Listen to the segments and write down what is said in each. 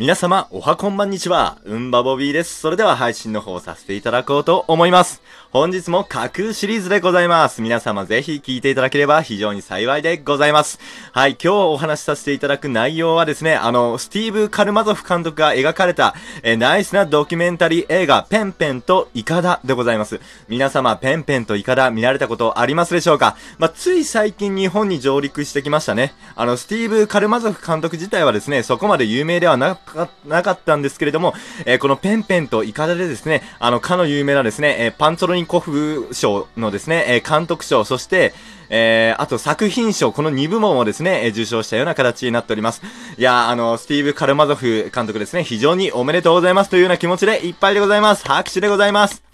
皆様、おはこんばんにちは。うんばボビーです。それでは配信の方させていただこうと思います。本日も架空シリーズでございます。皆様ぜひ聞いていただければ非常に幸いでございます。はい、今日お話しさせていただく内容はですね、あの、スティーブ・カルマゾフ監督が描かれた、えナイスなドキュメンタリー映画、ペンペンとイカダでございます。皆様、ペンペンとイカダ見られたことありますでしょうか？まあ、つい最近日本に上陸してきましたね。あの、スティーブ・カルマゾフ監督自体はですね、そこまで有名ではなくかなかったんですけれども、えー、このペンペンとイカダでですね、あの、かの有名なですね、えー、パンツォロニコフ賞のですね、え、監督賞、そして、えー、あと作品賞、この2部門をですね、えー、受賞したような形になっております。いやあの、スティーブ・カルマゾフ監督ですね、非常におめでとうございますというような気持ちでいっぱいでございます。拍手でございます。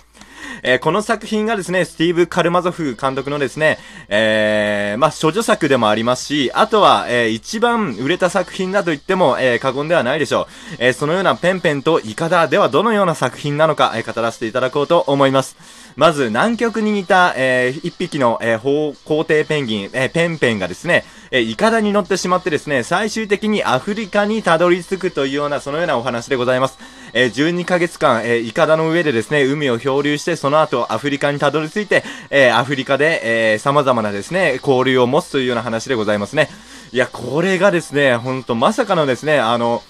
えー、この作品がですね、スティーブ・カルマゾフ監督のですね、えー、まあ、処女作でもありますし、あとは、えー、一番売れた作品だと言っても、えー、過言ではないでしょう。えー、そのようなペンペンとイカダではどのような作品なのか、えー、語らせていただこうと思います。まず、南極に似た、えー、一匹の、えー、皇帝ペンギン、えー、ペンペンがですね、えー、イカダに乗ってしまってですね、最終的にアフリカにたどり着くというような、そのようなお話でございます。えー、12ヶ月間、えー、イカダの上でですね、海を漂流して、その後アフリカにたどり着いて、えー、アフリカで、えー、様々なですね、交流を持つというような話でございますね。いや、これがですね、ほんとまさかのですね、あの、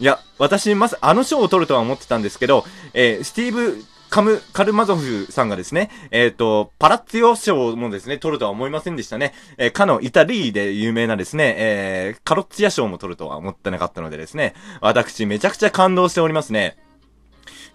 いや、私、まず、あの賞を取るとは思ってたんですけど、えー、スティーブ・カム、カルマゾフさんがですね、えっ、ー、と、パラッツィオ賞もですね、取るとは思いませんでしたね。えー、かのイタリーで有名なですね、えー、カロッツィア賞も取るとは思ってなかったのでですね、私めちゃくちゃ感動しておりますね。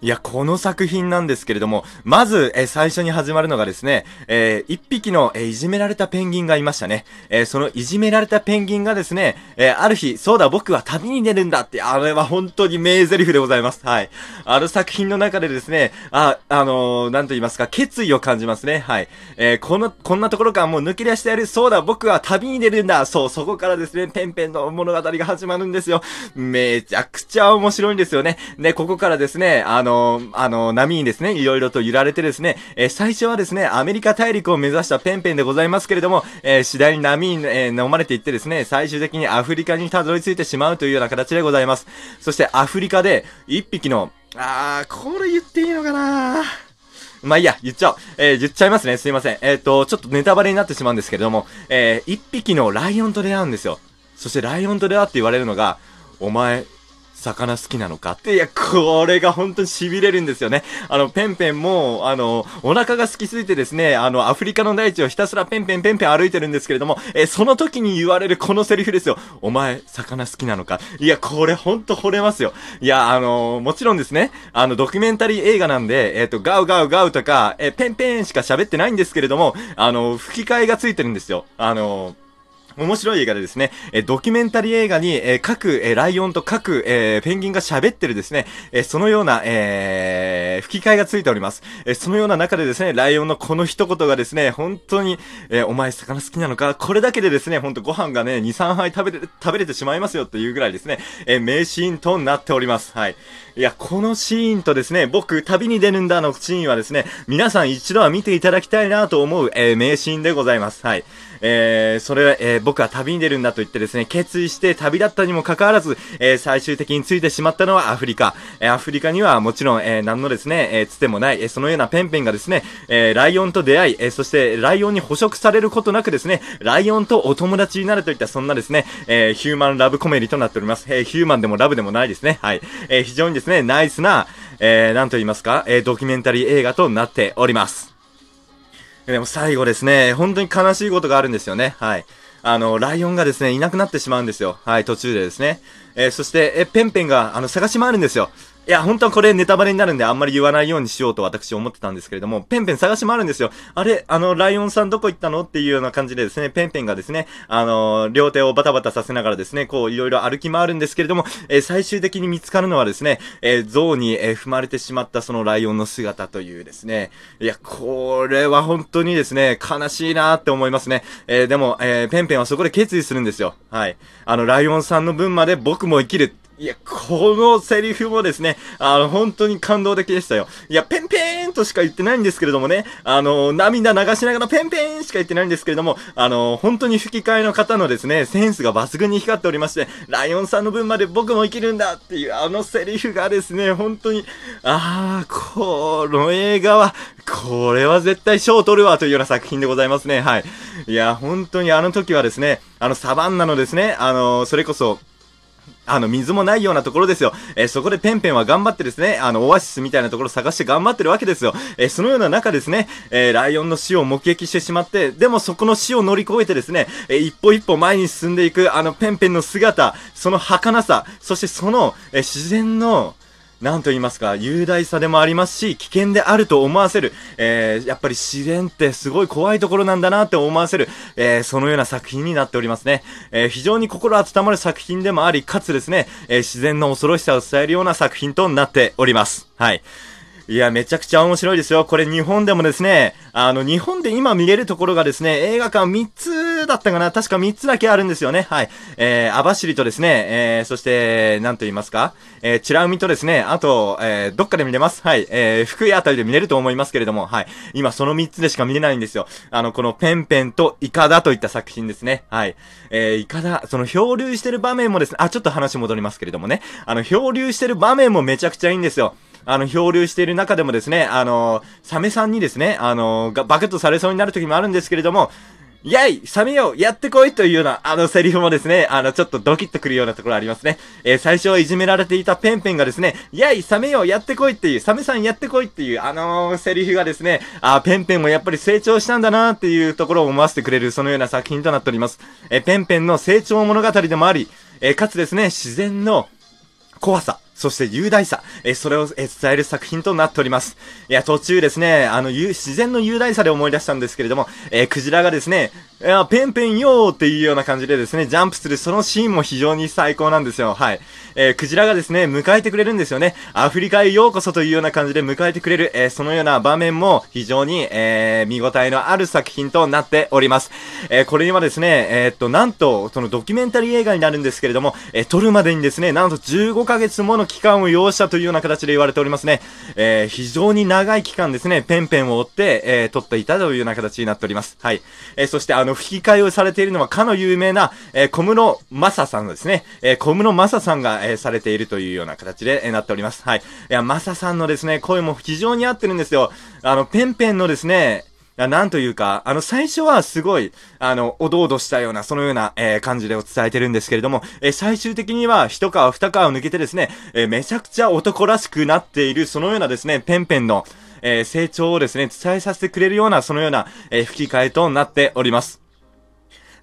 いや、この作品なんですけれども、まず、え最初に始まるのがですね、えー、一匹の、え、いじめられたペンギンがいましたね。えー、そのいじめられたペンギンがですね、えある日、そうだ、僕は旅に出るんだって、あれは本当に名台詞でございます。はい。ある作品の中でですね、あ、あのなんと言いますか、決意を感じますね。はい。えこの、こんなところからもう抜け出してやる、そうだ、僕は旅に出るんだ。そう、そこからですね、ペンペンの物語が始まるんですよ。めちゃくちゃ面白いんですよね。で、ここからですね、あのの、あの、波にですね、いろいろと揺られてですね、え、最初はですね、アメリカ大陸を目指したペンペンでございますけれども、え、次第に波に、えー、飲まれていってですね、最終的にアフリカにたどり着いてしまうというような形でございます。そしてアフリカで、一匹の、あー、これ言っていいのかなまあいいや、言っちゃおう。えー、言っちゃいますね。すいません。えっ、ー、と、ちょっとネタバレになってしまうんですけれども、えー、一匹のライオンと出会うんですよ。そしてライオンと出会って言われるのが、お前、魚好きなのかって、いや、これが本当に痺れるんですよね。あの、ペンペンも、あの、お腹が空きすぎてですね、あの、アフリカの大地をひたすらペンペンペンペン歩いてるんですけれども、えその時に言われるこのセリフですよ。お前、魚好きなのか？いや、これほんと惚れますよ。いや、あのもちろんですね、あの、ドキュメンタリー映画なんで、えっ、ー、と、ガウガウガウとか、えペンペンしか喋ってないんですけれども、あの、吹き替えがついてるんですよ。あの面白い映画でですね、えドキュメンタリー映画に、え各、えライオンと各、えペンギンが喋ってるですね、えそのような、え、吹き替えがついております。えそのような中でですね、ライオンのこの一言がですね、本当に、えお前魚好きなのか？これだけでですね、ほんとご飯がね、2、3杯食べれ、食べれてしまいますよっていうぐらいですね、え名シーンとなっております。はい。いや、このシーンとですね、僕、旅に出るんだのシーンはですね、皆さん一度は見ていただきたいなと思う、え、名シーンでございます。はい。えー、それは、えー、僕は旅に出るんだと言ってですね、決意して旅立ったにもかかわらず、えー、最終的についてしまったのはアフリカ。えー、アフリカにはもちろん、えー、何のですね、えー、つてもない、えー、そのようなペンペンがですね、えー、ライオンと出会い、えー、そしてライオンに捕食されることなくですね、ライオンとお友達になるといったそんなですね、えー、ヒューマンラブコメディとなっております。えー、ヒューマンでもラブでもないですね。はい。えー、非常にですね、ナイスな、えー、なんと言いますか、えー、ドキュメンタリー映画となっております。でも最後ですね、本当に悲しいことがあるんですよね。はい。あの、ライオンがですね、いなくなってしまうんですよ。はい、途中でですね。えー、そして、え、ペンペンが、あの、探し回るんですよ。いや、本当はこれネタバレになるんであんまり言わないようにしようと私思ってたんですけれども、ペンペン探し回るんですよ。あれ、あの、ライオンさんどこ行ったのっていうような感じでですね、ペンペンがですね、あの、両手をバタバタさせながらですね、こう、いろいろ歩き回るんですけれども、えー、最終的に見つかるのはですね、えー、象に、えー、踏まれてしまったそのライオンの姿というですね、いや、これは本当にですね、悲しいなって思いますね。えー、でも、えー、ペンペンはそこで決意するんですよ。はい。あの、ライオンさんの分まで僕も生きる。いや、このセリフもですね、あの、本当に感動的でしたよ。いや、ペンペーンとしか言ってないんですけれどもね、あの、涙流しながらペンペーンしか言ってないんですけれども、あの、本当に吹き替えの方のですね、センスが抜群に光っておりまして、ライオンさんの分まで僕も生きるんだっていうあのセリフがですね、本当に、あー、この映画は、これは絶対賞を取るわというような作品でございますね。はい。いや、本当にあの時はですね、あのサバンナのですね、あの、それこそ、あの、水もないようなところですよ。えー、そこでペンペンは頑張ってですね、あの、オアシスみたいなところ探して頑張ってるわけですよ。えー、そのような中ですね、えー、ライオンの死を目撃してしまって、でもそこの死を乗り越えてですね、え一歩一歩前に進んでいく、あの、ペンペンの姿、その儚さ、そしてその、え自然の、なんと言いますか、雄大さでもありますし、危険であると思わせる、えー、やっぱり自然ってすごい怖いところなんだなって思わせる、えー、そのような作品になっておりますね。えー、非常に心温まる作品でもあり、かつですね、えー、自然の恐ろしさを伝えるような作品となっております。はい。いや、めちゃくちゃ面白いですよ。これ日本でもですね、あの、日本で今見れるところがですね、映画館3つだったかな確か3つだけあるんですよね。はい。えー、網走とですね、えー、そして、なんと言いますか、えー、チラ海とですね、あと、えー、どっかで見れます。はい。えー、福井あたりで見れると思いますけれども、はい。今その3つでしか見れないんですよ。あの、このペンペンとイカダといった作品ですね。はい。えー、イカダ、その漂流してる場面もですね、あ、ちょっと話戻りますけれどもね、あの、漂流してる場面もめちゃくちゃいいんですよ。あの、漂流している中でもですね、あの、サメさんにですね、あの、がバケットされそうになる時もあるんですけれども、やいサメよやってこいというような、あのセリフもですね、あの、ちょっとドキッとくるようなところありますね。えー、最初いじめられていたペンペンがですね、やいサメよやってこいっていう、サメさんやってこいっていう、あのー、セリフがですね、あペンペンもやっぱり成長したんだなーっていうところを思わせてくれる、そのような作品となっております。えー、ペンペンの成長物語でもあり、えかつですね、自然の怖さ、そして雄大さ、えそれを、え伝える作品となっております。いや、途中ですね、あの、自然の雄大さで思い出したんですけれども、え、クジラがですね、いや、ペンペンよーっていうような感じでですね、ジャンプするそのシーンも非常に最高なんですよ。はい。えー、クジラがですね、迎えてくれるんですよね。アフリカへようこそというような感じで迎えてくれる、えー、そのような場面も非常に、えー、見応えのある作品となっております。え、これにはですね、え、っと、なんと、そのドキュメンタリー映画になるんですけれども、え、撮るまでにですね、なんと15ヶ月もの期間を要したというような形で言われておりますね。え、非常に長い期間ですね、ペンペンを追って、え、撮っていたというような形になっております。はい。え、そしてあの、の吹き替えをされているのはかの有名な、えー、小室正さんのですね。えー、小室正さんが、えー、されているというような形で、え、なっております。はい。いや、正さんのですね、声も非常に合ってるんですよ。あの、ペンペンのですね、なんというか、あの、最初はすごい、あの、おどおどしたような、そのような、えー、感じでお伝えてるんですけれども、えー、最終的には、一皮二皮を抜けてですね、えー、めちゃくちゃ男らしくなっている、そのようなですね、ペンペンの、え成長をですね、伝えさせてくれるような、そのような、え吹き替えとなっております。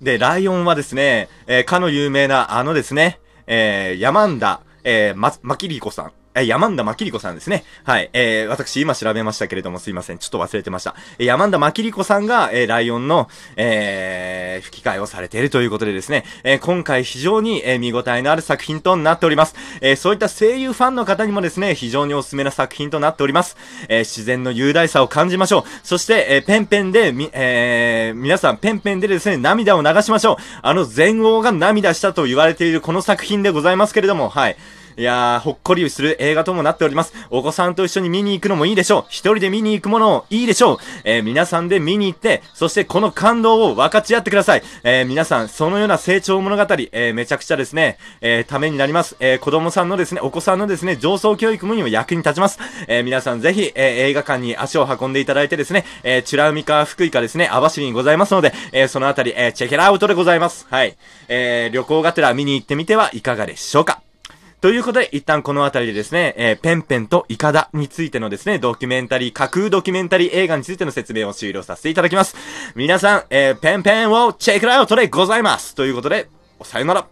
で、ライオンはですね、えかの有名な、あのですね、えヤマンダ、えー、ま、マキリコさん。え、山田真紀子さんですね。はい。えー、私今調べましたけれどもすいません。ちょっと忘れてました。えー、山田真紀子さんが、えー、ライオンの、えー、吹き替えをされているということでですね、えー、今回非常に、えー、見応えのある作品となっております。えー、そういった声優ファンの方にもですね、非常におすすめな作品となっております。えー、自然の雄大さを感じましょう。そして、えー、ペンペンで、み、えー、皆さんペンペンでですね、涙を流しましょう。あの全王が涙したと言われているこの作品でございますけれども、はい。いやー、ほっこりする映画ともなっております。お子さんと一緒に見に行くのもいいでしょう。一人で見に行くものもいいでしょう。えー、皆さんで見に行って、そしてこの感動を分かち合ってください。えー、皆さん、そのような成長物語、えー、めちゃくちゃですね、えー、ためになります。えー、子供さんのですね、お子さんのですね、上層教育にも役に立ちます。えー、皆さんぜひ、えー、映画館に足を運んでいただいてですね、えー、チュラウミか福井かですね、網走にございますので、えー、そのあたり、えー、チェケラアウトでございます。はい。えー、旅行がてら見に行ってみてはいかがでしょうか。ということで、一旦この辺りでですね、えー、ペンペンとイカダについてのですね、ドキュメンタリー、架空ドキュメンタリー映画についての説明を終了させていただきます。皆さん、えー、ペンペンをチェックアウトでございますということで、さよなら